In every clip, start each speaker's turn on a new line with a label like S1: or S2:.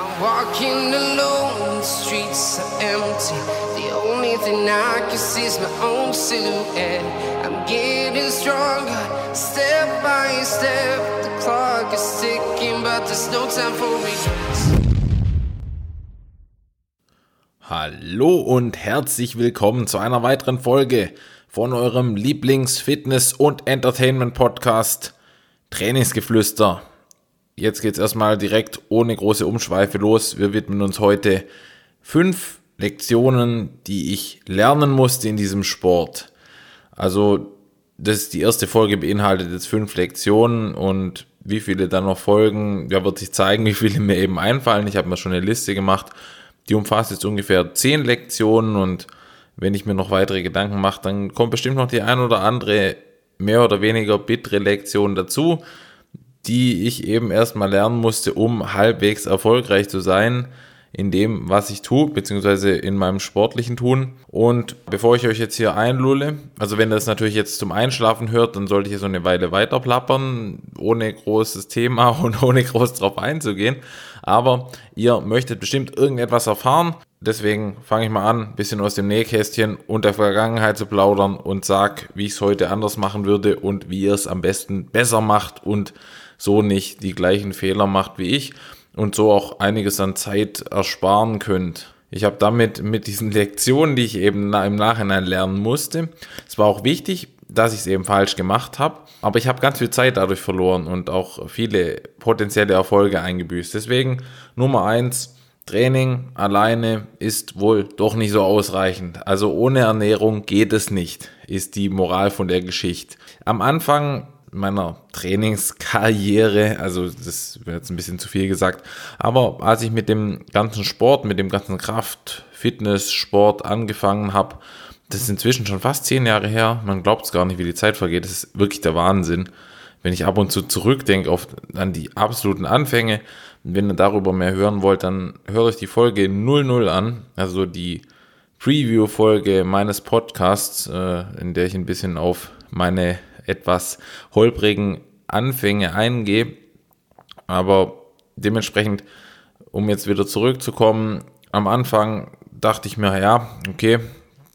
S1: Walking alone, the streets are empty. The only thing I can see is my own silhouette. I'm getting stronger, step by step. The clock is ticking, but there's no time for regrets.
S2: Hallo und herzlich willkommen zu einer weiteren Folge von eurem Lieblings-Fitness- und Entertainment-Podcast Trainingsgeflüster. Jetzt geht's erstmal direkt ohne große Umschweife los. Wir widmen uns heute fünf Lektionen, die ich lernen musste in diesem Sport. Also, das ist die erste Folge beinhaltet jetzt fünf Lektionen und wie viele dann noch folgen, ja, wird sich zeigen, wie viele mir eben einfallen. Ich habe mir schon eine Liste gemacht, die umfasst jetzt ungefähr zehn Lektionen und wenn ich mir noch weitere Gedanken mache, dann kommt bestimmt noch die ein oder andere mehr oder weniger bittere Lektion dazu die ich eben erstmal lernen musste, um halbwegs erfolgreich zu sein in dem, was ich tue, beziehungsweise in meinem sportlichen Tun. Und bevor ich euch jetzt hier einlulle, also wenn ihr das natürlich jetzt zum Einschlafen hört, dann sollte ich so eine Weile weiter plappern, ohne großes Thema und ohne groß drauf einzugehen. Aber ihr möchtet bestimmt irgendetwas erfahren. Deswegen fange ich mal an, bisschen aus dem Nähkästchen und der Vergangenheit zu plaudern und sag, wie ich es heute anders machen würde und wie ihr es am besten besser macht und so nicht die gleichen Fehler macht wie ich und so auch einiges an Zeit ersparen könnt. Ich habe damit mit diesen Lektionen, die ich eben im Nachhinein lernen musste, es war auch wichtig, dass ich es eben falsch gemacht habe, aber ich habe ganz viel Zeit dadurch verloren und auch viele potenzielle Erfolge eingebüßt. Deswegen Nummer eins, Training alleine ist wohl doch nicht so ausreichend. Also ohne Ernährung geht es nicht, ist die Moral von der Geschichte. Am Anfang meiner Trainingskarriere, also das wäre jetzt ein bisschen zu viel gesagt, aber als ich mit dem ganzen Sport, mit dem ganzen Kraft, Fitness, Sport angefangen habe, das ist inzwischen schon fast zehn Jahre her, man glaubt es gar nicht, wie die Zeit vergeht, das ist wirklich der Wahnsinn. Wenn ich ab und zu zurückdenke auf, an die absoluten Anfänge, wenn ihr darüber mehr hören wollt, dann höre ich die Folge 00 an, also die Preview-Folge meines Podcasts, äh, in der ich ein bisschen auf meine etwas holprigen Anfänge eingehe. Aber dementsprechend, um jetzt wieder zurückzukommen, am Anfang dachte ich mir, ja, okay,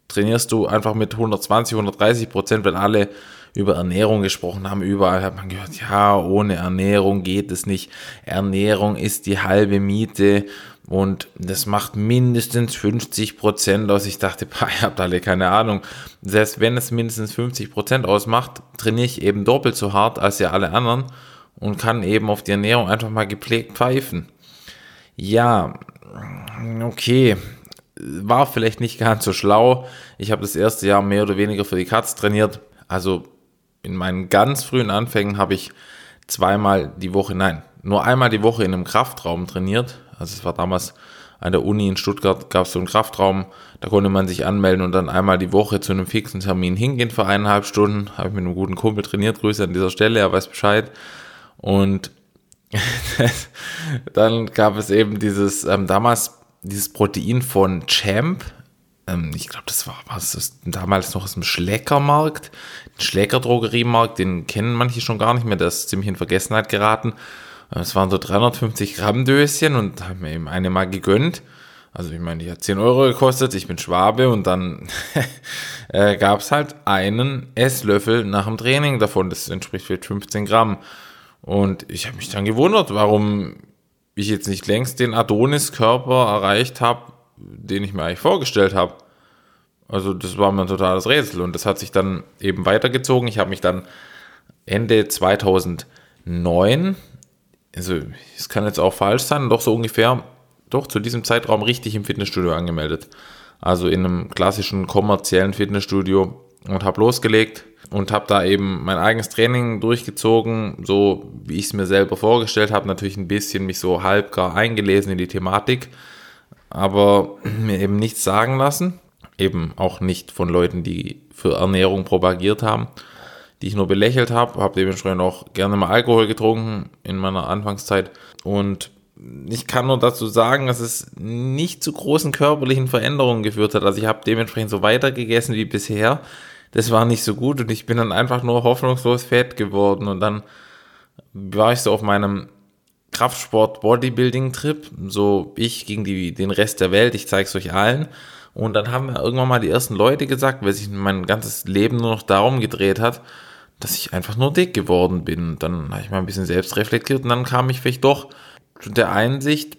S2: trainierst du einfach mit 120, 130 Prozent, weil alle über Ernährung gesprochen haben. Überall hat man gehört, ja, ohne Ernährung geht es nicht. Ernährung ist die halbe Miete und das macht mindestens 50 Prozent aus. Ich dachte, boah, ihr habt alle keine Ahnung. Selbst wenn es mindestens 50 Prozent ausmacht, trainiere ich eben doppelt so hart als ja alle anderen und kann eben auf die Ernährung einfach mal gepflegt pfeifen. Ja, okay. War vielleicht nicht ganz so schlau. Ich habe das erste Jahr mehr oder weniger für die Katz trainiert. Also in meinen ganz frühen Anfängen habe ich zweimal die Woche, nein, nur einmal die Woche in einem Kraftraum trainiert. Also es war damals an der Uni in Stuttgart, gab es so einen Kraftraum, da konnte man sich anmelden und dann einmal die Woche zu einem fixen Termin hingehen für eineinhalb Stunden. Habe ich mit einem guten Kumpel trainiert, Grüße an dieser Stelle, er weiß Bescheid. Und dann gab es eben dieses, ähm, damals dieses Protein von Champ, ähm, ich glaube, das war was das damals noch aus dem Schleckermarkt, den Schläger-Drogeriemarkt, den kennen manche schon gar nicht mehr, der ist ziemlich in Vergessenheit geraten. Es waren so 350 Gramm Döschen und haben mir eben eine mal gegönnt. Also ich meine, die hat 10 Euro gekostet, ich bin Schwabe und dann äh, gab es halt einen Esslöffel nach dem Training davon. Das entspricht vielleicht 15 Gramm. Und ich habe mich dann gewundert, warum ich jetzt nicht längst den Adonis-Körper erreicht habe, den ich mir eigentlich vorgestellt habe. Also das war mir ein totales Rätsel und das hat sich dann eben weitergezogen. Ich habe mich dann Ende 2009, also es kann jetzt auch falsch sein, doch so ungefähr, doch zu diesem Zeitraum richtig im Fitnessstudio angemeldet. Also in einem klassischen kommerziellen Fitnessstudio und habe losgelegt und habe da eben mein eigenes Training durchgezogen, so wie ich es mir selber vorgestellt habe, natürlich ein bisschen mich so halb gar eingelesen in die Thematik aber mir eben nichts sagen lassen. Eben auch nicht von Leuten, die für Ernährung propagiert haben, die ich nur belächelt habe. Habe dementsprechend auch gerne mal Alkohol getrunken in meiner Anfangszeit. Und ich kann nur dazu sagen, dass es nicht zu großen körperlichen Veränderungen geführt hat. Also ich habe dementsprechend so weiter gegessen wie bisher. Das war nicht so gut und ich bin dann einfach nur hoffnungslos fett geworden. Und dann war ich so auf meinem Kraftsport-Bodybuilding-Trip, so ich gegen die, den Rest der Welt, ich zeige es euch allen. Und dann haben wir irgendwann mal die ersten Leute gesagt, weil sich mein ganzes Leben nur noch darum gedreht hat, dass ich einfach nur dick geworden bin. Dann habe ich mal ein bisschen selbst reflektiert und dann kam ich vielleicht doch zu der Einsicht,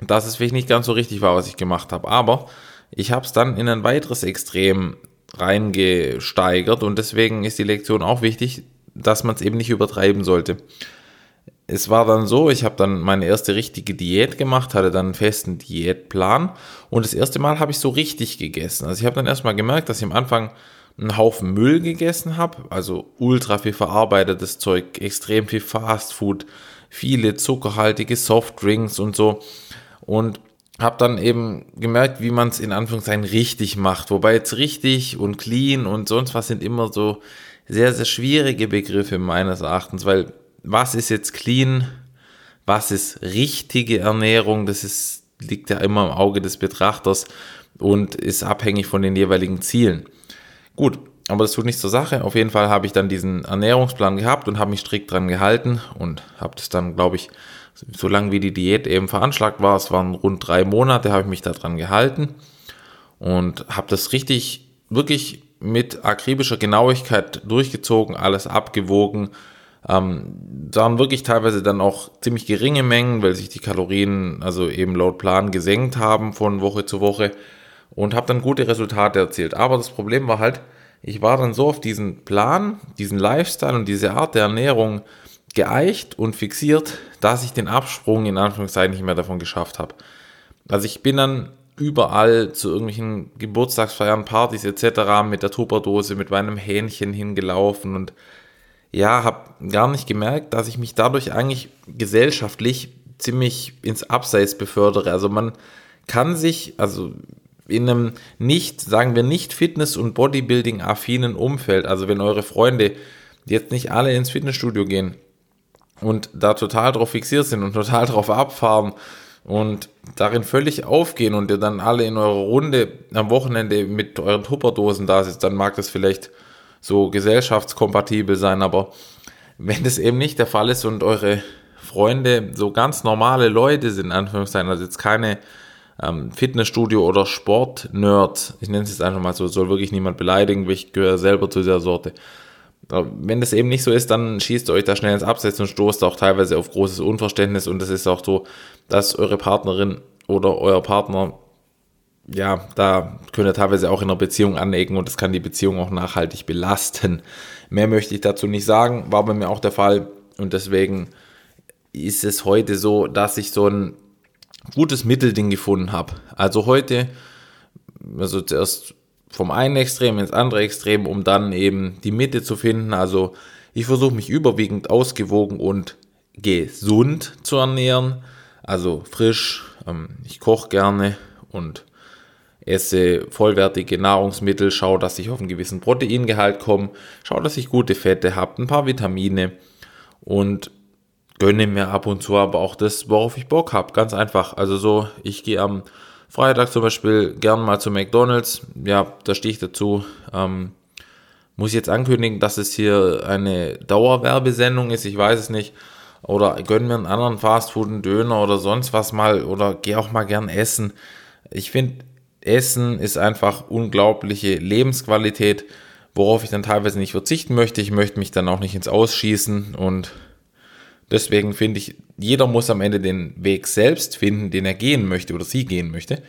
S2: dass es vielleicht nicht ganz so richtig war, was ich gemacht habe. Aber ich habe es dann in ein weiteres Extrem reingesteigert und deswegen ist die Lektion auch wichtig, dass man es eben nicht übertreiben sollte. Es war dann so, ich habe dann meine erste richtige Diät gemacht, hatte dann einen festen Diätplan und das erste Mal habe ich so richtig gegessen. Also ich habe dann erstmal gemerkt, dass ich am Anfang einen Haufen Müll gegessen habe, also ultra viel verarbeitetes Zeug, extrem viel Fastfood, viele zuckerhaltige Softdrinks und so und habe dann eben gemerkt, wie man es in Anführungszeichen richtig macht. Wobei jetzt richtig und clean und sonst was sind immer so sehr, sehr schwierige Begriffe meines Erachtens, weil was ist jetzt clean, was ist richtige Ernährung, das ist, liegt ja immer im Auge des Betrachters und ist abhängig von den jeweiligen Zielen. Gut, aber das tut nichts zur Sache. Auf jeden Fall habe ich dann diesen Ernährungsplan gehabt und habe mich strikt dran gehalten und habe das dann, glaube ich, so lange wie die Diät eben veranschlagt war, es waren rund drei Monate, habe ich mich daran gehalten und habe das richtig, wirklich mit akribischer Genauigkeit durchgezogen, alles abgewogen. Ähm, waren wirklich teilweise dann auch ziemlich geringe Mengen, weil sich die Kalorien, also eben laut Plan, gesenkt haben von Woche zu Woche und habe dann gute Resultate erzielt. Aber das Problem war halt, ich war dann so auf diesen Plan, diesen Lifestyle und diese Art der Ernährung geeicht und fixiert, dass ich den Absprung in Anführungszeichen nicht mehr davon geschafft habe. Also ich bin dann überall zu irgendwelchen Geburtstagsfeiern, Partys etc. mit der Tupperdose, mit meinem Hähnchen hingelaufen und ja, habe gar nicht gemerkt, dass ich mich dadurch eigentlich gesellschaftlich ziemlich ins Abseits befördere. Also man kann sich, also in einem nicht, sagen wir nicht Fitness- und Bodybuilding-affinen Umfeld, also wenn eure Freunde jetzt nicht alle ins Fitnessstudio gehen, und da total drauf fixiert sind und total drauf abfahren und darin völlig aufgehen und ihr dann alle in eurer Runde am Wochenende mit euren Tupperdosen da sitzt, dann mag das vielleicht so gesellschaftskompatibel sein, aber wenn das eben nicht der Fall ist und eure Freunde so ganz normale Leute sind, in Anführungszeichen, also jetzt keine ähm, Fitnessstudio- oder Sport-Nerds, ich nenne es jetzt einfach mal so, soll wirklich niemand beleidigen, ich gehöre selber zu dieser Sorte, wenn das eben nicht so ist, dann schießt ihr euch da schnell ins Abseits und stoßt auch teilweise auf großes Unverständnis. Und es ist auch so, dass eure Partnerin oder euer Partner, ja, da könnt ihr teilweise auch in einer Beziehung anecken und das kann die Beziehung auch nachhaltig belasten. Mehr möchte ich dazu nicht sagen, war bei mir auch der Fall. Und deswegen ist es heute so, dass ich so ein gutes Mittelding gefunden habe. Also heute, also zuerst vom einen Extrem ins andere Extrem, um dann eben die Mitte zu finden. Also ich versuche mich überwiegend ausgewogen und gesund zu ernähren. Also frisch, ähm, ich koche gerne und esse vollwertige Nahrungsmittel, schaue, dass ich auf einen gewissen Proteingehalt komme, schaue, dass ich gute Fette habe, ein paar Vitamine und gönne mir ab und zu aber auch das, worauf ich Bock habe. Ganz einfach. Also so, ich gehe am Freitag zum Beispiel gern mal zu McDonalds. Ja, da stehe ich dazu. Ähm, muss jetzt ankündigen, dass es hier eine Dauerwerbesendung ist, ich weiß es nicht. Oder gönnen mir einen anderen Fastfood, einen Döner oder sonst was mal. Oder geh auch mal gern essen. Ich finde, Essen ist einfach unglaubliche Lebensqualität, worauf ich dann teilweise nicht verzichten möchte. Ich möchte mich dann auch nicht ins Ausschießen und Deswegen finde ich, jeder muss am Ende den Weg selbst finden, den er gehen möchte oder sie gehen möchte.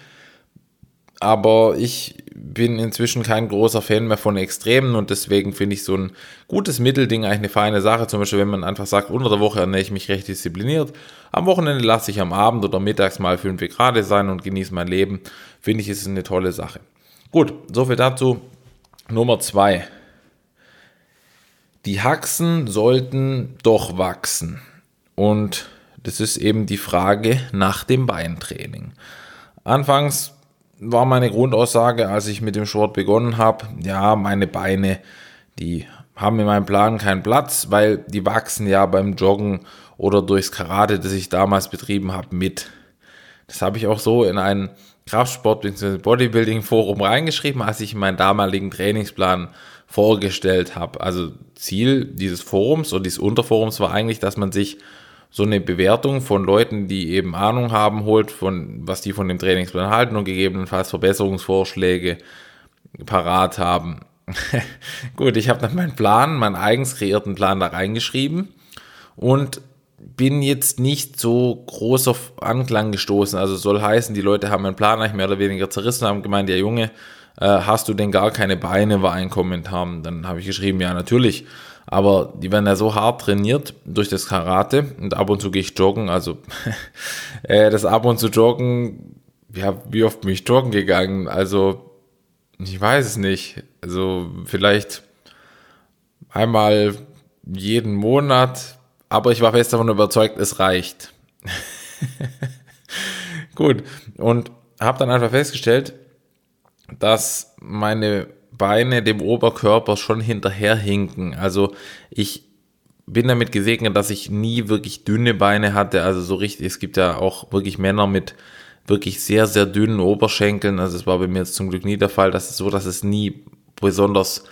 S2: Aber ich bin inzwischen kein großer Fan mehr von Extremen und deswegen finde ich so ein gutes Mittelding eigentlich eine feine Sache. Zum Beispiel, wenn man einfach sagt, unter der Woche ernähre ich mich recht diszipliniert. Am Wochenende lasse ich am Abend oder mittags mal fünf Grad sein und genieße mein Leben. Finde ich, ist eine tolle Sache. Gut, soviel dazu. Nummer zwei. Die Haxen sollten doch wachsen. Und das ist eben die Frage nach dem Beintraining. Anfangs war meine Grundaussage, als ich mit dem Sport begonnen habe, ja, meine Beine, die haben in meinem Plan keinen Platz, weil die wachsen ja beim Joggen oder durchs Karate, das ich damals betrieben habe, mit. Das habe ich auch so in ein Kraftsport- bzw. Bodybuilding-Forum reingeschrieben, als ich meinen damaligen Trainingsplan vorgestellt habe. Also Ziel dieses Forums oder dieses Unterforums war eigentlich, dass man sich so eine Bewertung von Leuten, die eben Ahnung haben, holt, von was die von dem Trainingsplan halten und gegebenenfalls Verbesserungsvorschläge parat haben. Gut, ich habe dann meinen Plan, meinen eigens kreierten Plan da reingeschrieben und bin jetzt nicht so groß auf Anklang gestoßen. Also soll heißen, die Leute haben meinen Plan eigentlich mehr oder weniger zerrissen, haben gemeint, ja Junge, äh, hast du denn gar keine Beine, war ein Kommentar. Dann habe ich geschrieben, ja natürlich. Aber die werden ja so hart trainiert durch das Karate und ab und zu gehe ich joggen. Also äh, das ab und zu joggen, ja, wie oft bin ich joggen gegangen? Also ich weiß es nicht. Also vielleicht einmal jeden Monat, aber ich war fest davon überzeugt, es reicht. Gut, und habe dann einfach festgestellt, dass meine Beine dem Oberkörper schon hinterherhinken. Also ich bin damit gesegnet, dass ich nie wirklich dünne Beine hatte. Also so richtig, es gibt ja auch wirklich Männer mit wirklich sehr, sehr dünnen Oberschenkeln. Also es war bei mir jetzt zum Glück nie der Fall. Das ist so, dass es nie besonders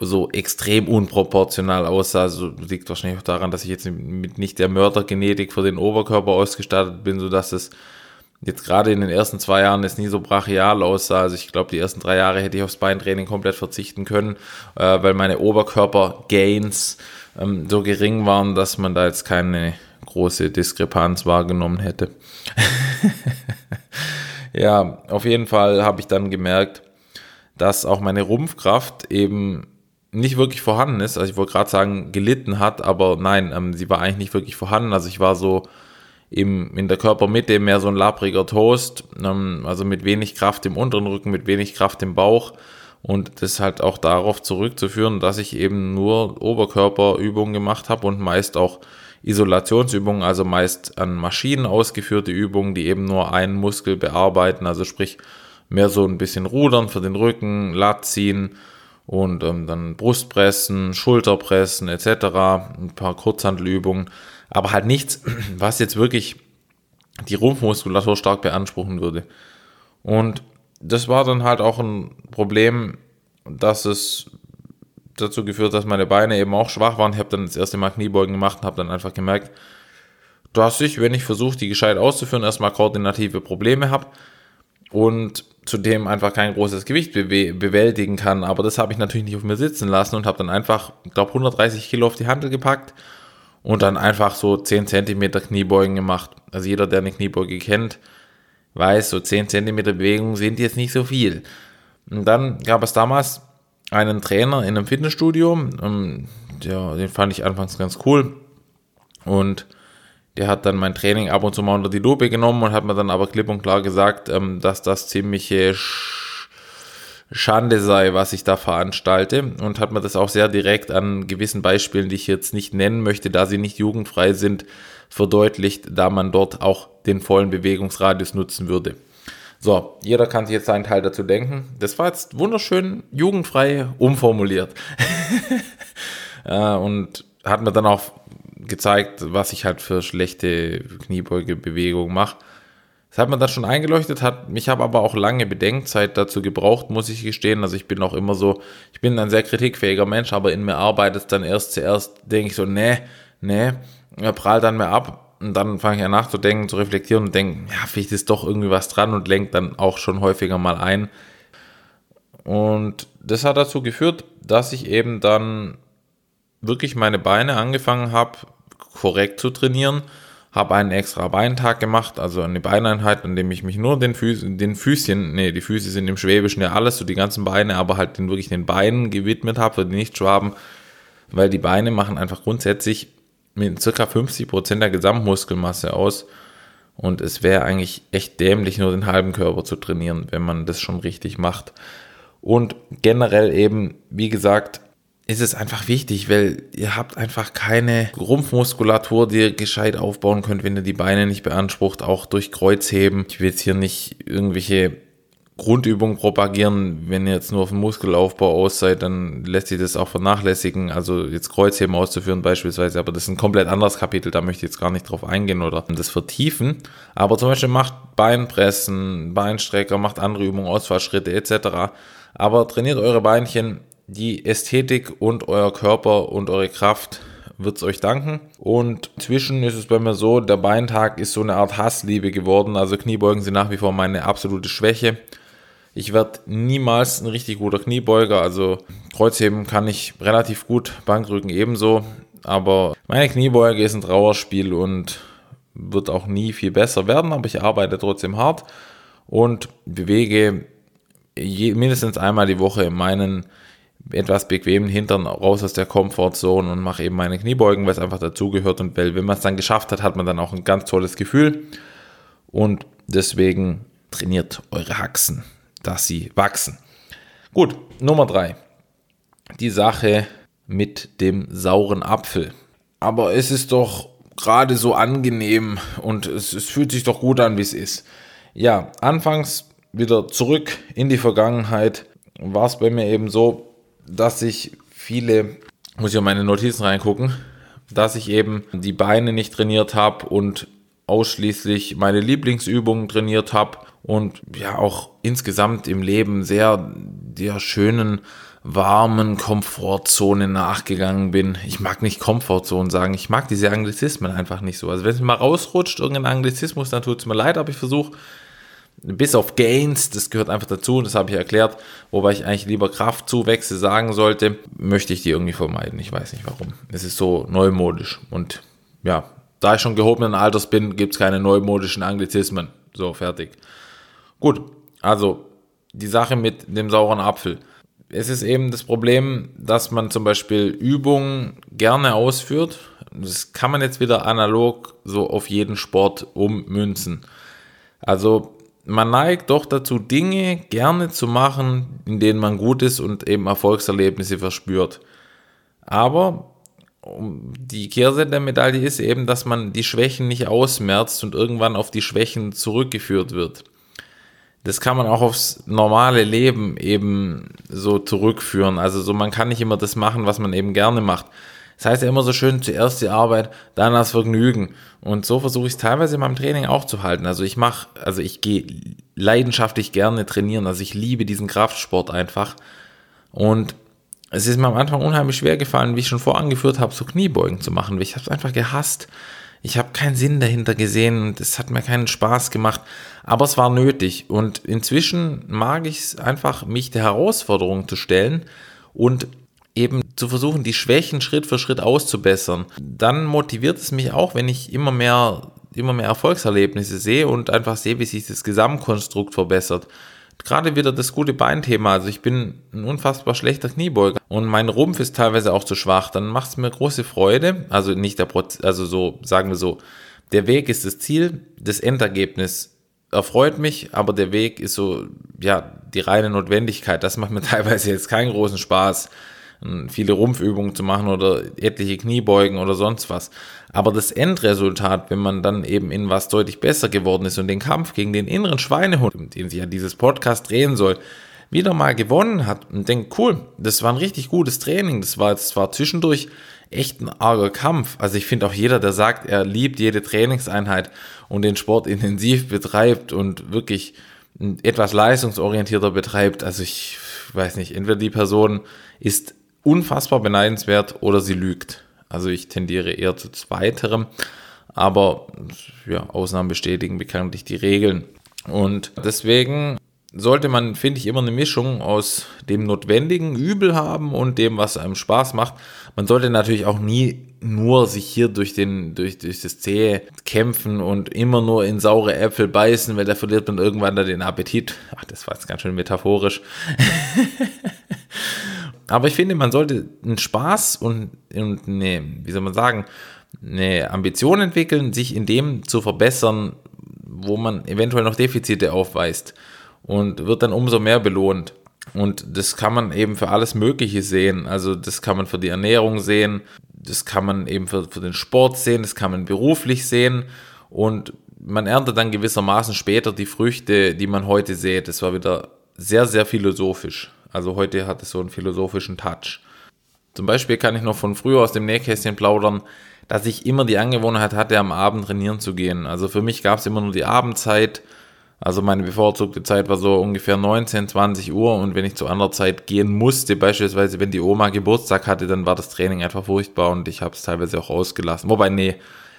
S2: so extrem unproportional aussah. Also liegt wahrscheinlich auch daran, dass ich jetzt mit nicht der Mördergenetik für den Oberkörper ausgestattet bin, so dass es jetzt gerade in den ersten zwei Jahren es nie so brachial aussah. Also ich glaube, die ersten drei Jahre hätte ich aufs Beintraining komplett verzichten können, äh, weil meine Oberkörper-Gains ähm, so gering waren, dass man da jetzt keine große Diskrepanz wahrgenommen hätte. ja, auf jeden Fall habe ich dann gemerkt, dass auch meine Rumpfkraft eben nicht wirklich vorhanden ist. Also ich wollte gerade sagen, gelitten hat, aber nein, ähm, sie war eigentlich nicht wirklich vorhanden. Also ich war so im, in der Körpermitte mehr so ein labriger Toast, ähm, also mit wenig Kraft im unteren Rücken, mit wenig Kraft im Bauch. Und das halt auch darauf zurückzuführen, dass ich eben nur Oberkörperübungen gemacht habe und meist auch Isolationsübungen, also meist an Maschinen ausgeführte Übungen, die eben nur einen Muskel bearbeiten, also sprich mehr so ein bisschen Rudern für den Rücken, Lat ziehen und ähm, dann Brustpressen, Schulterpressen etc., ein paar Kurzhandelübungen, aber halt nichts, was jetzt wirklich die Rumpfmuskulatur stark beanspruchen würde. Und das war dann halt auch ein Problem, dass es dazu geführt, dass meine Beine eben auch schwach waren. Ich habe dann das erste Mal Kniebeugen gemacht und habe dann einfach gemerkt, dass ich, wenn ich versuche, die gescheit auszuführen, erstmal koordinative Probleme habe und zudem einfach kein großes Gewicht bew bewältigen kann. Aber das habe ich natürlich nicht auf mir sitzen lassen und habe dann einfach, ich glaube, 130 Kilo auf die Handel gepackt und dann einfach so 10 Zentimeter Kniebeugen gemacht. Also jeder, der eine Kniebeuge kennt, weiß, so 10 Zentimeter Bewegung sind jetzt nicht so viel. Und dann gab es damals einen Trainer in einem Fitnessstudio, ähm, ja, den fand ich anfangs ganz cool und der hat dann mein Training ab und zu mal unter die Lupe genommen und hat mir dann aber klipp und klar gesagt, ähm, dass das ziemliche Schande sei, was ich da veranstalte und hat mir das auch sehr direkt an gewissen Beispielen, die ich jetzt nicht nennen möchte, da sie nicht jugendfrei sind, verdeutlicht, da man dort auch den vollen Bewegungsradius nutzen würde. So, jeder kann sich jetzt seinen Teil dazu denken. Das war jetzt wunderschön jugendfrei umformuliert. und hat mir dann auch gezeigt, was ich halt für schlechte Kniebeugebewegungen mache. Das hat man dann schon eingeleuchtet, hat mich habe aber auch lange Bedenkzeit dazu gebraucht, muss ich gestehen. Also ich bin auch immer so, ich bin ein sehr kritikfähiger Mensch, aber in mir arbeitet es dann erst zuerst, denke ich so, nee, nee, er prallt dann mir ab und dann fange ich an nachzudenken, zu reflektieren und denke, ja, vielleicht ist doch irgendwie was dran und lenkt dann auch schon häufiger mal ein. Und das hat dazu geführt, dass ich eben dann wirklich meine Beine angefangen habe, korrekt zu trainieren. Habe einen extra Beintag gemacht, also eine Beineinheit, an dem ich mich nur den, Füß, den Füßchen, nee, die Füße sind im Schwäbischen ja alles, so die ganzen Beine, aber halt den, wirklich den Beinen gewidmet habe, für die Nicht-Schwaben, weil die Beine machen einfach grundsätzlich mit circa 50% der Gesamtmuskelmasse aus. Und es wäre eigentlich echt dämlich, nur den halben Körper zu trainieren, wenn man das schon richtig macht. Und generell eben, wie gesagt, ist es einfach wichtig, weil ihr habt einfach keine Rumpfmuskulatur, die ihr gescheit aufbauen könnt, wenn ihr die Beine nicht beansprucht, auch durch Kreuzheben. Ich will jetzt hier nicht irgendwelche Grundübung propagieren. Wenn ihr jetzt nur auf den Muskelaufbau aus seid, dann lässt sich das auch vernachlässigen. Also jetzt Kreuzheben auszuführen beispielsweise, aber das ist ein komplett anderes Kapitel, da möchte ich jetzt gar nicht drauf eingehen oder das vertiefen. Aber zum Beispiel macht Beinpressen, Beinstrecker, macht andere Übungen, Ausfallschritte etc. Aber trainiert eure Beinchen, die Ästhetik und euer Körper und eure Kraft wird es euch danken. Und inzwischen ist es bei mir so, der Beintag ist so eine Art Hassliebe geworden. Also Kniebeugen sind nach wie vor meine absolute Schwäche. Ich werde niemals ein richtig guter Kniebeuger. Also Kreuzheben kann ich relativ gut, Bankdrücken ebenso. Aber meine Kniebeuge ist ein Trauerspiel und wird auch nie viel besser werden. Aber ich arbeite trotzdem hart und bewege mindestens einmal die Woche meinen etwas bequemen Hintern raus aus der Komfortzone und mache eben meine Kniebeugen, weil es einfach dazugehört und weil, wenn man es dann geschafft hat, hat man dann auch ein ganz tolles Gefühl und deswegen trainiert eure Haxen, dass sie wachsen. Gut, Nummer drei. Die Sache mit dem sauren Apfel. Aber es ist doch gerade so angenehm und es, es fühlt sich doch gut an, wie es ist. Ja, anfangs wieder zurück in die Vergangenheit war es bei mir eben so, dass ich viele, muss ich auf meine Notizen reingucken, dass ich eben die Beine nicht trainiert habe und ausschließlich meine Lieblingsübungen trainiert habe und ja auch insgesamt im Leben sehr der schönen warmen Komfortzone nachgegangen bin. Ich mag nicht Komfortzone sagen, ich mag diese Anglizismen einfach nicht so. Also wenn es mal rausrutscht, irgendein Anglizismus, dann tut es mir leid, aber ich versuche bis auf Gains, das gehört einfach dazu das habe ich erklärt, wobei ich eigentlich lieber Kraftzuwächse sagen sollte, möchte ich die irgendwie vermeiden. Ich weiß nicht warum. Es ist so neumodisch und ja, da ich schon gehobenen Alters bin, gibt es keine neumodischen Anglizismen. So, fertig. Gut, also die Sache mit dem sauren Apfel. Es ist eben das Problem, dass man zum Beispiel Übungen gerne ausführt. Das kann man jetzt wieder analog so auf jeden Sport ummünzen. Also man neigt doch dazu, Dinge gerne zu machen, in denen man gut ist und eben Erfolgserlebnisse verspürt. Aber die Kehrseite der Medaille ist eben, dass man die Schwächen nicht ausmerzt und irgendwann auf die Schwächen zurückgeführt wird. Das kann man auch aufs normale Leben eben so zurückführen. Also so, man kann nicht immer das machen, was man eben gerne macht. Das heißt ja immer so schön, zuerst die Arbeit, dann das Vergnügen. Und so versuche ich es teilweise in meinem Training auch zu halten. Also ich mache, also ich gehe leidenschaftlich gerne trainieren. Also ich liebe diesen Kraftsport einfach. Und es ist mir am Anfang unheimlich schwer gefallen, wie ich schon vorangeführt habe, so Kniebeugen zu machen. Ich habe es einfach gehasst. Ich habe keinen Sinn dahinter gesehen und es hat mir keinen Spaß gemacht. Aber es war nötig. Und inzwischen mag ich es einfach, mich der Herausforderung zu stellen und eben zu versuchen, die Schwächen Schritt für Schritt auszubessern. Dann motiviert es mich auch, wenn ich immer mehr, immer mehr Erfolgserlebnisse sehe und einfach sehe, wie sich das Gesamtkonstrukt verbessert. Gerade wieder das gute Beinthema. Also ich bin ein unfassbar schlechter Kniebeuger und mein Rumpf ist teilweise auch zu schwach. Dann macht es mir große Freude. Also nicht der Prozess, also so, sagen wir so, der Weg ist das Ziel, das Endergebnis erfreut mich, aber der Weg ist so, ja, die reine Notwendigkeit. Das macht mir teilweise jetzt keinen großen Spaß viele Rumpfübungen zu machen oder etliche Kniebeugen oder sonst was. Aber das Endresultat, wenn man dann eben in was deutlich besser geworden ist und den Kampf gegen den inneren Schweinehund, den sich ja dieses Podcast drehen soll, wieder mal gewonnen hat und denkt, cool, das war ein richtig gutes Training, das war, das war zwischendurch echt ein arger Kampf. Also ich finde auch jeder, der sagt, er liebt jede Trainingseinheit und den Sport intensiv betreibt und wirklich etwas leistungsorientierter betreibt, also ich weiß nicht, entweder die Person ist unfassbar beneidenswert oder sie lügt. Also ich tendiere eher zu zweiterem, aber ja, Ausnahmen bestätigen bekanntlich die Regeln. Und deswegen sollte man, finde ich, immer eine Mischung aus dem notwendigen Übel haben und dem, was einem Spaß macht. Man sollte natürlich auch nie nur sich hier durch, den, durch, durch das Zähe kämpfen und immer nur in saure Äpfel beißen, weil da verliert man irgendwann da den Appetit. Ach, das war jetzt ganz schön metaphorisch. Aber ich finde, man sollte einen Spaß und, und eine, wie soll man sagen, eine Ambition entwickeln, sich in dem zu verbessern, wo man eventuell noch Defizite aufweist und wird dann umso mehr belohnt. Und das kann man eben für alles Mögliche sehen. Also das kann man für die Ernährung sehen, das kann man eben für, für den Sport sehen, das kann man beruflich sehen und man erntet dann gewissermaßen später die Früchte, die man heute sieht. Das war wieder sehr, sehr philosophisch. Also heute hat es so einen philosophischen Touch. Zum Beispiel kann ich noch von früher aus dem Nähkästchen plaudern, dass ich immer die Angewohnheit hatte, am Abend trainieren zu gehen. Also für mich gab es immer nur die Abendzeit. Also meine bevorzugte Zeit war so ungefähr 19, 20 Uhr und wenn ich zu anderer Zeit gehen musste, beispielsweise wenn die Oma Geburtstag hatte, dann war das Training einfach furchtbar und ich habe es teilweise auch ausgelassen. Wobei, nee,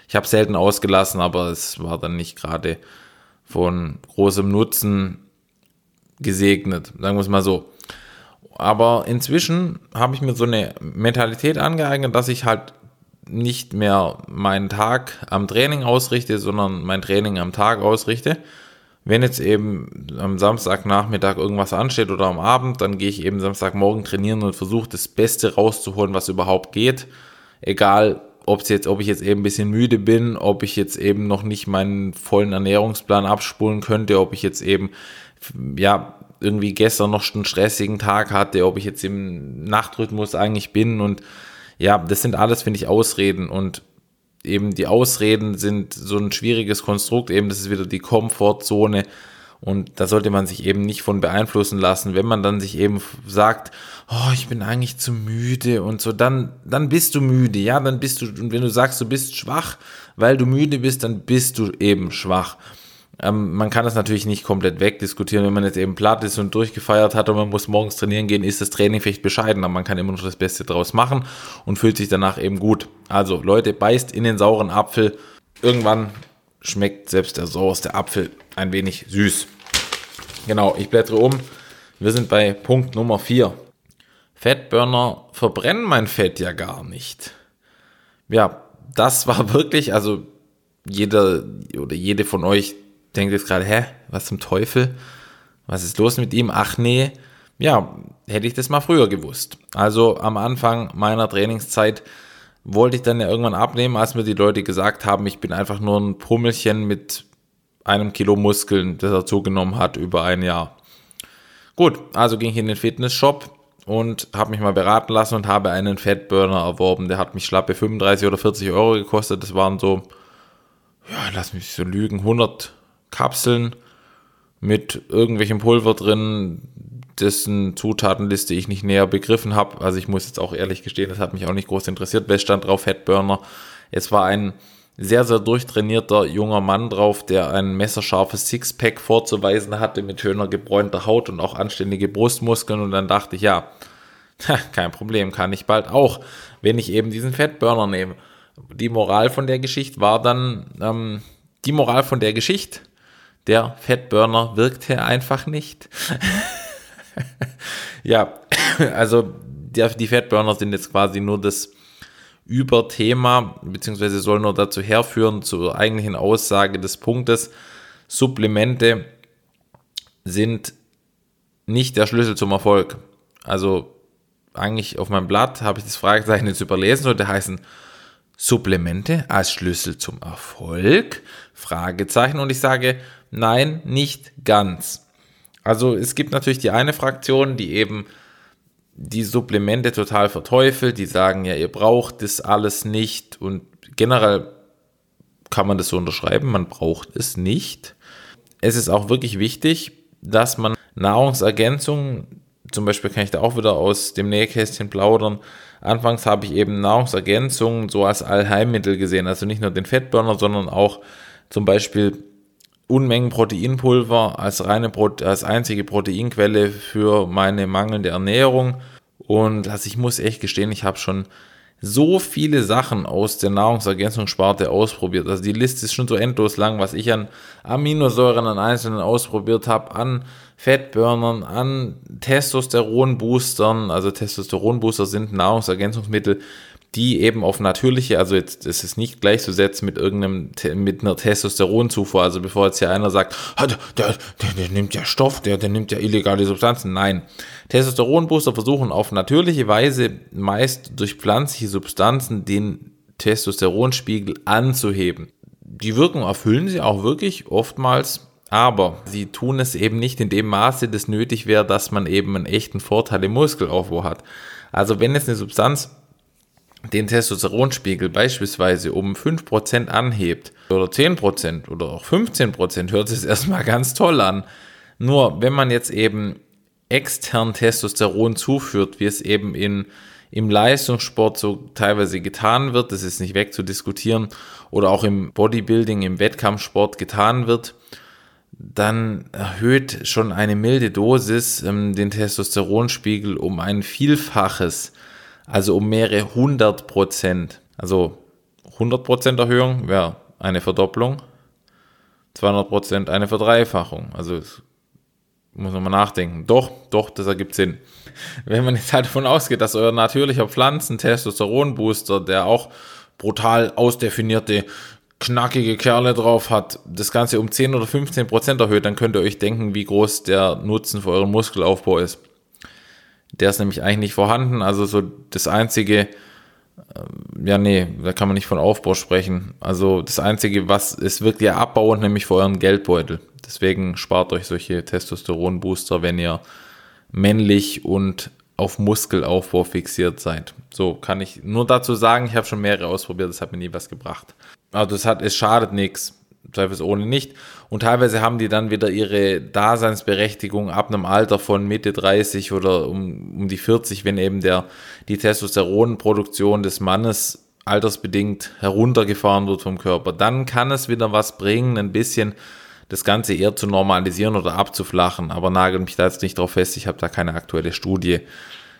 S2: ich habe selten ausgelassen, aber es war dann nicht gerade von großem Nutzen gesegnet, sagen wir es mal so. Aber inzwischen habe ich mir so eine Mentalität angeeignet, dass ich halt nicht mehr meinen Tag am Training ausrichte, sondern mein Training am Tag ausrichte. Wenn jetzt eben am Samstagnachmittag irgendwas ansteht oder am Abend, dann gehe ich eben Samstagmorgen trainieren und versuche das Beste rauszuholen, was überhaupt geht. Egal, ob jetzt, ob ich jetzt eben ein bisschen müde bin, ob ich jetzt eben noch nicht meinen vollen Ernährungsplan abspulen könnte, ob ich jetzt eben ja irgendwie gestern noch einen stressigen Tag hatte, ob ich jetzt im Nachtrhythmus eigentlich bin und ja, das sind alles, finde ich, Ausreden und eben die Ausreden sind so ein schwieriges Konstrukt, eben das ist wieder die Komfortzone und da sollte man sich eben nicht von beeinflussen lassen. Wenn man dann sich eben sagt, oh, ich bin eigentlich zu müde und so, dann, dann bist du müde, ja, dann bist du, und wenn du sagst, du bist schwach, weil du müde bist, dann bist du eben schwach. Ähm, man kann das natürlich nicht komplett wegdiskutieren, wenn man jetzt eben platt ist und durchgefeiert hat und man muss morgens trainieren gehen, ist das Training vielleicht bescheiden, aber man kann immer noch das Beste draus machen und fühlt sich danach eben gut. Also Leute, beißt in den sauren Apfel. Irgendwann schmeckt selbst der sauerste Apfel ein wenig süß. Genau, ich blättere um. Wir sind bei Punkt Nummer 4. Fettburner verbrennen mein Fett ja gar nicht. Ja, das war wirklich, also jeder oder jede von euch denkt jetzt gerade, hä, was zum Teufel? Was ist los mit ihm? Ach nee, ja, hätte ich das mal früher gewusst. Also am Anfang meiner Trainingszeit wollte ich dann ja irgendwann abnehmen, als mir die Leute gesagt haben, ich bin einfach nur ein Pummelchen mit einem Kilo Muskeln, das er zugenommen hat über ein Jahr. Gut, also ging ich in den Fitnessshop und habe mich mal beraten lassen und habe einen Fettburner erworben. Der hat mich schlappe 35 oder 40 Euro gekostet. Das waren so, ja, lass mich so lügen, 100 Kapseln mit irgendwelchem Pulver drin, dessen Zutatenliste ich nicht näher begriffen habe. Also ich muss jetzt auch ehrlich gestehen, das hat mich auch nicht groß interessiert. Wer stand drauf? Fettburner. Es war ein sehr, sehr durchtrainierter junger Mann drauf, der ein messerscharfes Sixpack vorzuweisen hatte mit schöner gebräunter Haut und auch anständige Brustmuskeln. Und dann dachte ich, ja, kein Problem, kann ich bald auch, wenn ich eben diesen Fettburner nehme. Die Moral von der Geschichte war dann, ähm, die Moral von der Geschichte der Fettburner wirkte einfach nicht. ja, also die, die Fettburner sind jetzt quasi nur das Überthema, beziehungsweise soll nur dazu herführen, zur eigentlichen Aussage des Punktes. Supplemente sind nicht der Schlüssel zum Erfolg. Also eigentlich auf meinem Blatt habe ich das Fragezeichen jetzt überlesen, sollte heißen Supplemente als Schlüssel zum Erfolg? Fragezeichen. Und ich sage, Nein, nicht ganz. Also es gibt natürlich die eine Fraktion, die eben die Supplemente total verteufelt, die sagen, ja, ihr braucht das alles nicht und generell kann man das so unterschreiben, man braucht es nicht. Es ist auch wirklich wichtig, dass man Nahrungsergänzungen, zum Beispiel kann ich da auch wieder aus dem Nähkästchen plaudern, anfangs habe ich eben Nahrungsergänzungen so als Allheilmittel gesehen, also nicht nur den Fettburner, sondern auch zum Beispiel Unmengen Proteinpulver als reine als einzige Proteinquelle für meine mangelnde Ernährung. Und also ich muss echt gestehen, ich habe schon so viele Sachen aus der Nahrungsergänzungssparte ausprobiert. Also die Liste ist schon so endlos lang, was ich an Aminosäuren an einzelnen ausprobiert habe, an Fettburnern, an Testosteronboostern. Also Testosteronbooster sind Nahrungsergänzungsmittel, die eben auf natürliche, also jetzt ist nicht gleichzusetzen mit irgendeinem, mit einer Testosteronzufuhr. Also bevor jetzt hier einer sagt, der, der, der nimmt ja Stoff, der, der nimmt ja illegale Substanzen. Nein. Testosteronbooster versuchen auf natürliche Weise meist durch pflanzliche Substanzen den Testosteronspiegel anzuheben. Die Wirkung erfüllen sie auch wirklich oftmals, aber sie tun es eben nicht in dem Maße, das nötig wäre, dass man eben einen echten Vorteil im Muskelaufbau hat. Also wenn es eine Substanz den Testosteronspiegel beispielsweise um 5% anhebt oder 10% oder auch 15%, hört sich erstmal ganz toll an. Nur wenn man jetzt eben extern Testosteron zuführt, wie es eben in, im Leistungssport so teilweise getan wird, das ist nicht wegzudiskutieren, oder auch im Bodybuilding, im Wettkampfsport getan wird, dann erhöht schon eine milde Dosis ähm, den Testosteronspiegel um ein Vielfaches, also um mehrere hundert Prozent. Also 100 Prozent Erhöhung wäre eine Verdopplung, 200 Prozent eine Verdreifachung. Also muss man mal nachdenken. Doch, doch, das ergibt Sinn. Wenn man jetzt halt davon ausgeht, dass euer natürlicher Pflanzen-Testosteron-Booster, der auch brutal ausdefinierte, knackige Kerle drauf hat, das Ganze um 10 oder 15 Prozent erhöht, dann könnt ihr euch denken, wie groß der Nutzen für euren Muskelaufbau ist. Der ist nämlich eigentlich nicht vorhanden. Also so das einzige, ähm, ja, nee, da kann man nicht von Aufbau sprechen. Also das Einzige, was ist wirklich abbauend, nämlich für euren Geldbeutel. Deswegen spart euch solche Testosteron-Booster, wenn ihr männlich und auf Muskelaufbau fixiert seid. So kann ich nur dazu sagen, ich habe schon mehrere ausprobiert, das hat mir nie was gebracht. Also es hat, es schadet nichts, zweifelsohne nicht. Und teilweise haben die dann wieder ihre Daseinsberechtigung ab einem Alter von Mitte 30 oder um, um die 40, wenn eben der, die Testosteronproduktion des Mannes altersbedingt heruntergefahren wird vom Körper. Dann kann es wieder was bringen, ein bisschen das Ganze eher zu normalisieren oder abzuflachen. Aber nagelt mich da jetzt nicht drauf fest. Ich habe da keine aktuelle Studie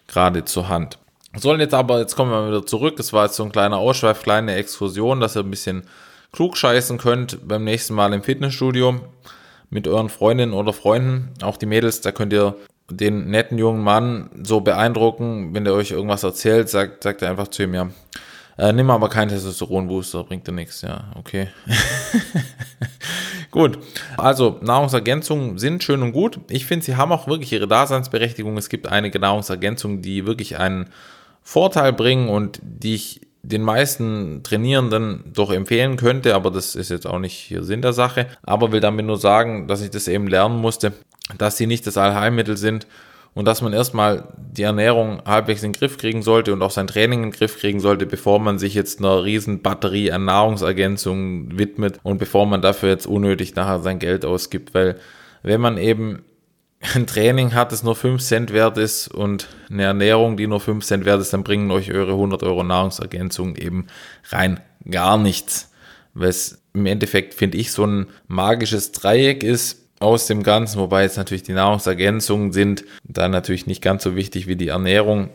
S2: gerade zur Hand. Sollen jetzt aber, jetzt kommen wir wieder zurück. Das war jetzt so ein kleiner Ausschweif, kleine Exkursion, dass ihr ein bisschen klug scheißen könnt beim nächsten Mal im Fitnessstudio mit euren Freundinnen oder Freunden. Auch die Mädels, da könnt ihr den netten jungen Mann so beeindrucken, wenn der euch irgendwas erzählt, sagt, sagt er einfach zu ihm, ja, äh, nimm aber keinen Testosteronbooster, bringt dir nichts, ja, okay. gut, also Nahrungsergänzungen sind schön und gut. Ich finde, sie haben auch wirklich ihre Daseinsberechtigung. Es gibt einige Nahrungsergänzungen, die wirklich einen Vorteil bringen und die ich den meisten Trainierenden doch empfehlen könnte, aber das ist jetzt auch nicht hier Sinn der Sache. Aber will damit nur sagen, dass ich das eben lernen musste, dass sie nicht das Allheilmittel sind und dass man erstmal die Ernährung halbwegs in den Griff kriegen sollte und auch sein Training in den Griff kriegen sollte, bevor man sich jetzt einer riesen Batterie an Nahrungsergänzungen widmet und bevor man dafür jetzt unnötig nachher sein Geld ausgibt, weil wenn man eben ein Training hat, das nur 5 Cent wert ist und eine Ernährung, die nur 5 Cent wert ist, dann bringen euch eure 100 Euro Nahrungsergänzungen eben rein gar nichts. Es im Endeffekt, finde ich, so ein magisches Dreieck ist, aus dem Ganzen, wobei jetzt natürlich die Nahrungsergänzungen sind da natürlich nicht ganz so wichtig wie die Ernährung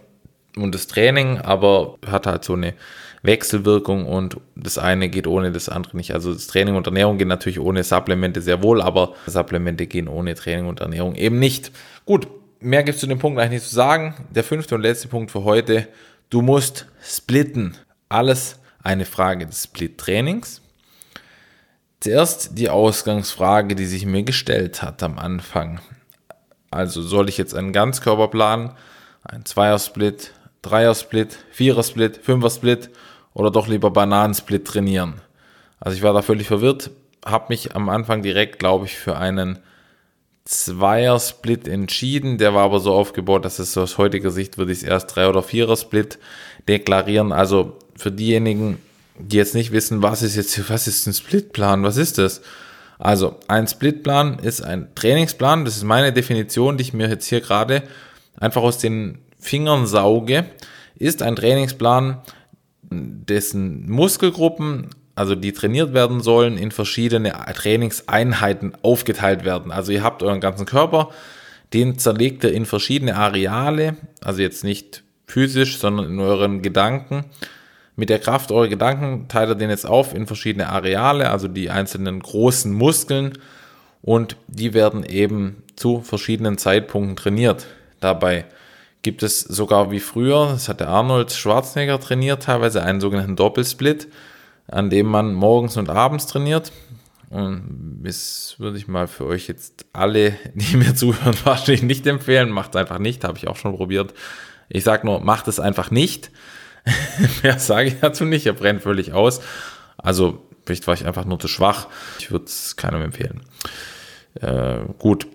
S2: und das Training, aber hat halt so eine Wechselwirkung und das eine geht ohne das andere nicht. Also das Training und Ernährung gehen natürlich ohne Supplemente sehr wohl, aber Supplemente gehen ohne Training und Ernährung eben nicht. Gut, mehr gibt es zu dem Punkt eigentlich nicht zu sagen. Der fünfte und letzte Punkt für heute, du musst splitten. Alles eine Frage des Split-Trainings Zuerst die Ausgangsfrage, die sich mir gestellt hat am Anfang. Also soll ich jetzt einen Ganzkörperplan, einen Zweiersplit, Dreiersplit, Vierersplit, Fünfersplit oder doch lieber Bananensplit trainieren? Also ich war da völlig verwirrt, habe mich am Anfang direkt, glaube ich, für einen Zweiersplit entschieden. Der war aber so aufgebaut, dass es aus heutiger Sicht würde ich es erst Drei- oder Vierer-Split deklarieren. Also für diejenigen, die jetzt nicht wissen, was ist jetzt, was ist ein Splitplan, was ist das? Also, ein Splitplan ist ein Trainingsplan, das ist meine Definition, die ich mir jetzt hier gerade einfach aus den Fingern sauge, ist ein Trainingsplan, dessen Muskelgruppen, also die trainiert werden sollen, in verschiedene Trainingseinheiten aufgeteilt werden. Also ihr habt euren ganzen Körper, den zerlegt ihr in verschiedene Areale, also jetzt nicht physisch, sondern in euren Gedanken mit der Kraft eurer Gedanken teilt ihr den jetzt auf in verschiedene Areale, also die einzelnen großen Muskeln und die werden eben zu verschiedenen Zeitpunkten trainiert. Dabei gibt es sogar wie früher, das hat der Arnold Schwarzenegger trainiert, teilweise einen sogenannten Doppelsplit, an dem man morgens und abends trainiert. Und das würde ich mal für euch jetzt alle, die mir zuhören, wahrscheinlich nicht empfehlen. Macht es einfach nicht, habe ich auch schon probiert. Ich sage nur, macht es einfach nicht. Mehr sage ich dazu nicht, er brennt völlig aus. Also, vielleicht war ich einfach nur zu schwach. Ich würde es keinem empfehlen. Äh, gut.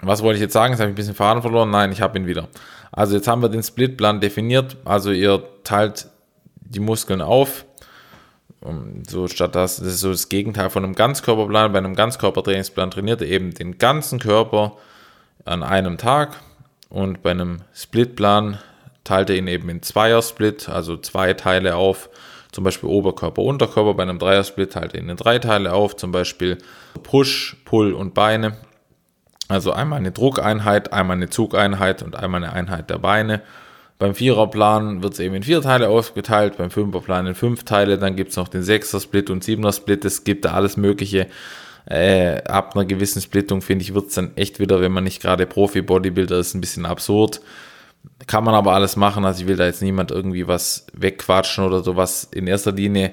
S2: Was wollte ich jetzt sagen? Jetzt habe ich ein bisschen Faden verloren. Nein, ich habe ihn wieder. Also, jetzt haben wir den Splitplan definiert. Also, ihr teilt die Muskeln auf. So statt das, das ist so das Gegenteil von einem Ganzkörperplan. Bei einem Ganzkörpertrainingsplan trainiert ihr eben den ganzen Körper an einem Tag und bei einem Splitplan teilt er ihn eben in Zweier-Split, also zwei Teile auf, zum Beispiel Oberkörper, Unterkörper bei einem Dreier-Split halt in drei Teile auf, zum Beispiel Push, Pull und Beine. Also einmal eine Druckeinheit, einmal eine Zugeinheit und einmal eine Einheit der Beine. Beim Viererplan wird es eben in vier Teile aufgeteilt, beim Fünferplan in fünf Teile, dann gibt es noch den Sechser-Split und Siebener-Split, es gibt da alles Mögliche. Äh, ab einer gewissen Splittung, finde ich, wird es dann echt wieder, wenn man nicht gerade Profi-Bodybuilder ist, ein bisschen absurd. Kann man aber alles machen, also ich will da jetzt niemand irgendwie was wegquatschen oder sowas. In erster Linie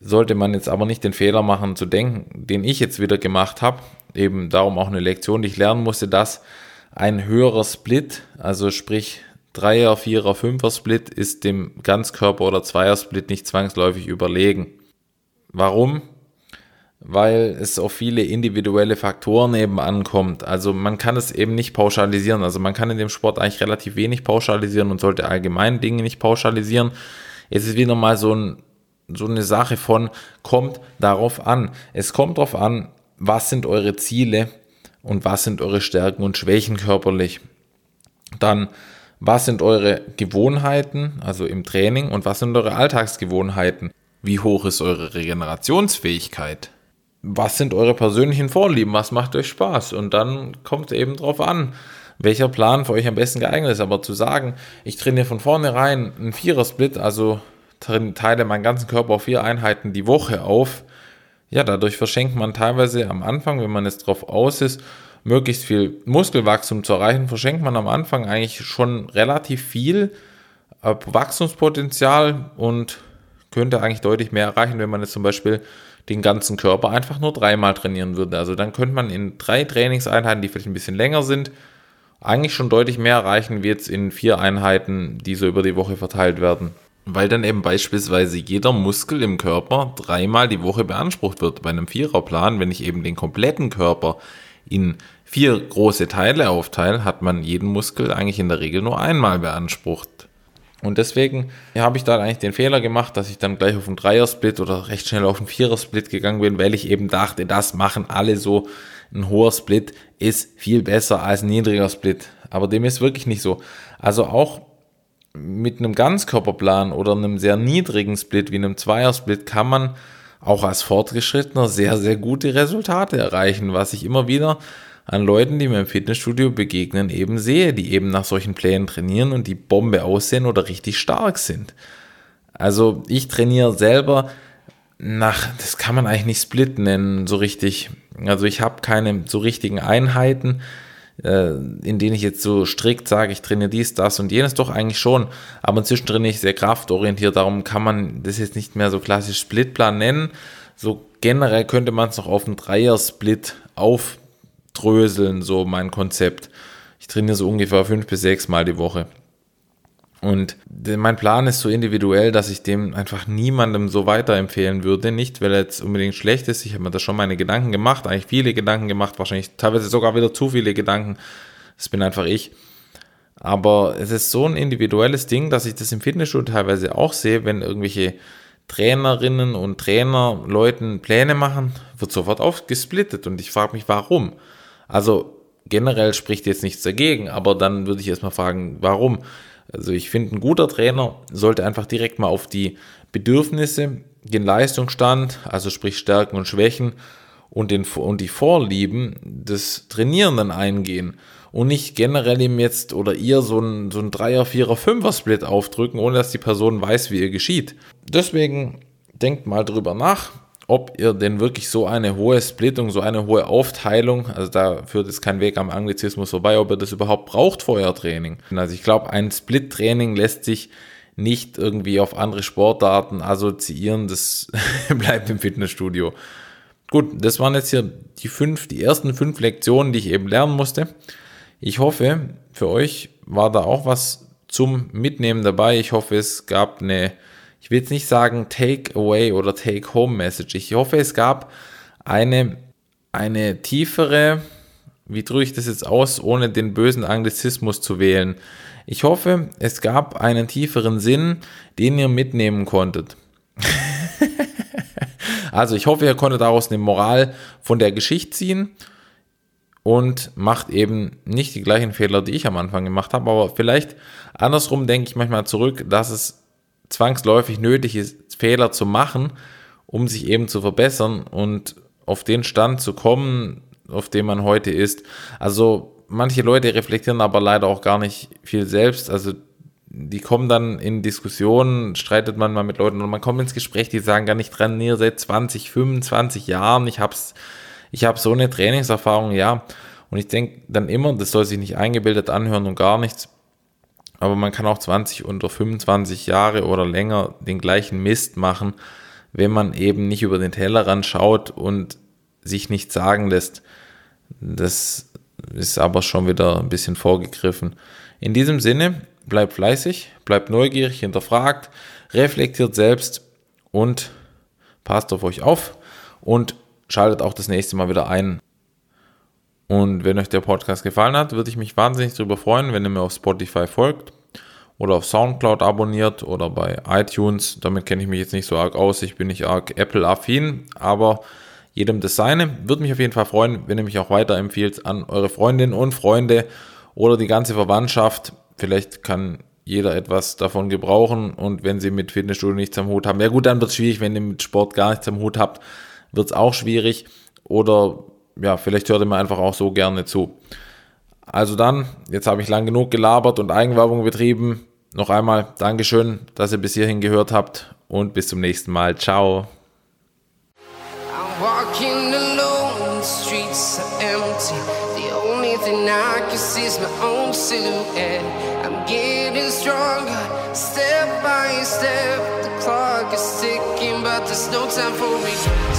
S2: sollte man jetzt aber nicht den Fehler machen zu denken, den ich jetzt wieder gemacht habe. Eben darum auch eine Lektion, die ich lernen musste, dass ein höherer Split, also sprich Dreier, Vierer, Fünfer Split ist dem Ganzkörper oder Zweier Split nicht zwangsläufig überlegen. Warum? Weil es auf viele individuelle Faktoren eben ankommt. Also man kann es eben nicht pauschalisieren. Also man kann in dem Sport eigentlich relativ wenig pauschalisieren und sollte allgemein Dinge nicht pauschalisieren. Es ist wieder mal so, ein, so eine Sache von, kommt darauf an. Es kommt darauf an, was sind eure Ziele und was sind eure Stärken und Schwächen körperlich. Dann was sind eure Gewohnheiten, also im Training, und was sind eure Alltagsgewohnheiten? Wie hoch ist eure Regenerationsfähigkeit? Was sind eure persönlichen Vorlieben? Was macht euch Spaß? Und dann kommt eben drauf an, welcher Plan für euch am besten geeignet ist. Aber zu sagen, ich trainiere von vornherein einen Vierer-Split, also teile meinen ganzen Körper auf vier Einheiten die Woche auf, ja, dadurch verschenkt man teilweise am Anfang, wenn man jetzt drauf aus ist, möglichst viel Muskelwachstum zu erreichen, verschenkt man am Anfang eigentlich schon relativ viel äh, Wachstumspotenzial und könnte eigentlich deutlich mehr erreichen, wenn man jetzt zum Beispiel den ganzen Körper einfach nur dreimal trainieren würde. Also dann könnte man in drei Trainingseinheiten, die vielleicht ein bisschen länger sind, eigentlich schon deutlich mehr erreichen, wie jetzt in vier Einheiten, die so über die Woche verteilt werden. Weil dann eben beispielsweise jeder Muskel im Körper dreimal die Woche beansprucht wird. Bei einem Viererplan, wenn ich eben den kompletten Körper in vier große Teile aufteile, hat man jeden Muskel eigentlich in der Regel nur einmal beansprucht. Und deswegen habe ich da eigentlich den Fehler gemacht, dass ich dann gleich auf einen Dreier-Split oder recht schnell auf einen Vierer-Split gegangen bin, weil ich eben dachte, das machen alle so. Ein hoher Split ist viel besser als ein niedriger Split. Aber dem ist wirklich nicht so. Also auch mit einem Ganzkörperplan oder einem sehr niedrigen Split wie einem Zweier-Split kann man auch als Fortgeschrittener sehr, sehr gute Resultate erreichen, was ich immer wieder an Leuten, die mir im Fitnessstudio begegnen, eben sehe, die eben nach solchen Plänen trainieren und die Bombe aussehen oder richtig stark sind. Also ich trainiere selber nach, das kann man eigentlich nicht Split nennen, so richtig. Also ich habe keine so richtigen Einheiten, äh, in denen ich jetzt so strikt sage, ich trainiere dies, das und jenes, doch eigentlich schon. Aber inzwischen trainiere ich sehr kraftorientiert, darum kann man das jetzt nicht mehr so klassisch Splitplan nennen. So generell könnte man es noch auf einen Dreier-Split auf dröseln, so mein Konzept. Ich trainiere so ungefähr fünf bis sechs Mal die Woche. Und mein Plan ist so individuell, dass ich dem einfach niemandem so weiterempfehlen würde. Nicht, weil er jetzt unbedingt schlecht ist. Ich habe mir da schon meine Gedanken gemacht, eigentlich viele Gedanken gemacht, wahrscheinlich teilweise sogar wieder zu viele Gedanken. Das bin einfach ich. Aber es ist so ein individuelles Ding, dass ich das im Fitnessstudio teilweise auch sehe, wenn irgendwelche Trainerinnen und Trainer Leuten Pläne machen, wird sofort aufgesplittet. Und ich frage mich, warum? Also generell spricht jetzt nichts dagegen, aber dann würde ich erstmal fragen, warum? Also ich finde, ein guter Trainer sollte einfach direkt mal auf die Bedürfnisse, den Leistungsstand, also sprich Stärken und Schwächen und, den, und die Vorlieben des Trainierenden eingehen und nicht generell ihm jetzt oder ihr so ein, so ein Dreier, Vierer, Fünfer Split aufdrücken, ohne dass die Person weiß, wie ihr geschieht. Deswegen denkt mal drüber nach, ob ihr denn wirklich so eine hohe Splittung, so eine hohe Aufteilung, also da führt es kein Weg am Anglizismus vorbei, ob ihr das überhaupt braucht vor euer Training. Also ich glaube, ein Split-Training lässt sich nicht irgendwie auf andere Sportarten assoziieren, das bleibt im Fitnessstudio. Gut, das waren jetzt hier die fünf, die ersten fünf Lektionen, die ich eben lernen musste. Ich hoffe, für euch war da auch was zum Mitnehmen dabei. Ich hoffe, es gab eine ich will jetzt nicht sagen Take-away oder Take-home-Message. Ich hoffe, es gab eine, eine tiefere, wie drücke ich das jetzt aus, ohne den bösen Anglizismus zu wählen. Ich hoffe, es gab einen tieferen Sinn, den ihr mitnehmen konntet. also ich hoffe, ihr konntet daraus eine Moral von der Geschichte ziehen und macht eben nicht die gleichen Fehler, die ich am Anfang gemacht habe, aber vielleicht andersrum denke ich manchmal zurück, dass es zwangsläufig nötig ist, Fehler zu machen, um sich eben zu verbessern und auf den Stand zu kommen, auf dem man heute ist. Also manche Leute reflektieren aber leider auch gar nicht viel selbst. Also die kommen dann in Diskussionen, streitet man mal mit Leuten und man kommt ins Gespräch, die sagen gar nicht dran, nee, seit 20, 25 Jahren, ich hab's, ich habe so eine Trainingserfahrung, ja. Und ich denke dann immer, das soll sich nicht eingebildet anhören und gar nichts. Aber man kann auch 20 oder 25 Jahre oder länger den gleichen Mist machen, wenn man eben nicht über den Tellerrand schaut und sich nicht sagen lässt. Das ist aber schon wieder ein bisschen vorgegriffen. In diesem Sinne, bleibt fleißig, bleibt neugierig, hinterfragt, reflektiert selbst und passt auf euch auf und schaltet auch das nächste Mal wieder ein. Und wenn euch der Podcast gefallen hat, würde ich mich wahnsinnig darüber freuen, wenn ihr mir auf Spotify folgt oder auf Soundcloud abonniert oder bei iTunes. Damit kenne ich mich jetzt nicht so arg aus. Ich bin nicht arg Apple-affin, aber jedem das seine. Würde mich auf jeden Fall freuen, wenn ihr mich auch weiterempfiehlt an eure Freundinnen und Freunde oder die ganze Verwandtschaft. Vielleicht kann jeder etwas davon gebrauchen und wenn sie mit Fitnessstudio nichts am Hut haben, ja gut, dann wird es schwierig, wenn ihr mit Sport gar nichts am Hut habt, wird es auch schwierig oder ja, vielleicht hört ihr mir einfach auch so gerne zu. Also dann, jetzt habe ich lang genug gelabert und Eigenwerbung betrieben. Noch einmal Dankeschön, dass ihr bis hierhin gehört habt und bis zum nächsten Mal. Ciao. step by step. The clock is ticking, but there's no time for regrets.